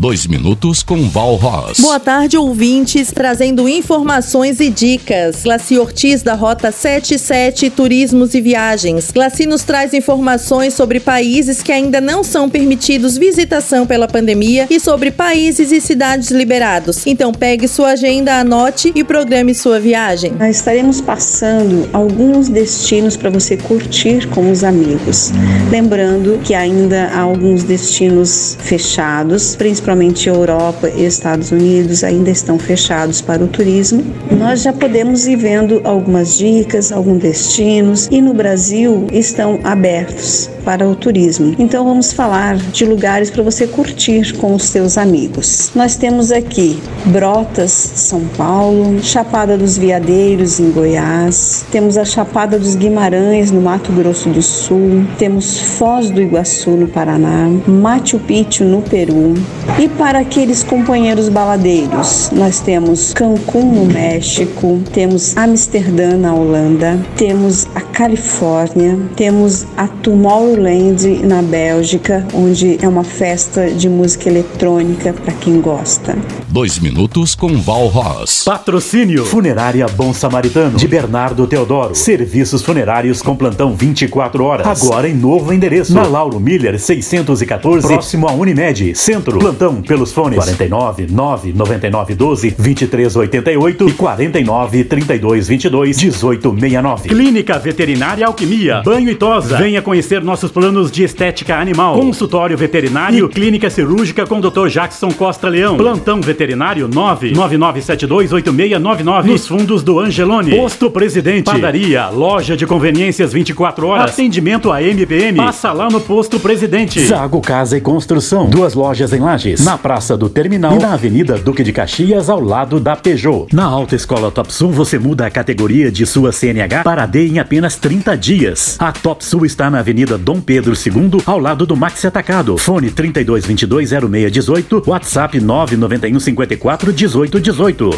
Dois minutos com Val Ross. Boa tarde, ouvintes, trazendo informações e dicas. Glaci Ortiz da Rota 77 Turismos e Viagens. Glaci nos traz informações sobre países que ainda não são permitidos visitação pela pandemia e sobre países e cidades liberados. Então pegue sua agenda, anote e programe sua viagem. Nós estaremos passando alguns destinos para você curtir com os amigos. Lembrando que ainda há alguns destinos fechados, principalmente principalmente Europa e Estados Unidos, ainda estão fechados para o turismo. Nós já podemos ir vendo algumas dicas, alguns destinos e no Brasil estão abertos para o turismo. Então vamos falar de lugares para você curtir com os seus amigos. Nós temos aqui Brotas, São Paulo, Chapada dos Veadeiros em Goiás, temos a Chapada dos Guimarães no Mato Grosso do Sul, temos Foz do Iguaçu no Paraná, Machu Picchu no Peru. E para aqueles companheiros baladeiros, nós temos Cancún no México, temos Amsterdã na Holanda, temos a Califórnia, temos a Tomorrowland na Bélgica, onde é uma festa de música eletrônica para quem gosta. Dois minutos com Val Ross. Patrocínio Funerária Bom Samaritano de Bernardo Teodoro. Serviços funerários com plantão 24 horas. Agora em novo endereço. Na Lauro Miller 614, próximo à Unimed. Centro. Plantão pelos fones 49 9 99 12 23 88 e 49 32 22 18 69. Clínica Veterinária Alquimia. Banho e tosa. Venha conhecer nossos planos de estética animal. Consultório veterinário. E clínica cirúrgica com Dr. Jackson Costa Leão. Plantão veterinário 999728699. Nos fundos do Angelone. Posto Presidente. Padaria. Loja de conveniências 24 horas. Atendimento a MPM. Passa lá no Posto Presidente. Zago Casa e Construção. Duas lojas em Lages. Na Praça do Terminal e na Avenida Duque de Caxias, ao lado da Peugeot. Na Alta Escola Top Sul, você muda a categoria de sua CNH para D em apenas 30 dias. A Top Sul está na Avenida Dom Pedro II, ao lado do Maxi Atacado. Fone 32220618, WhatsApp 991541818.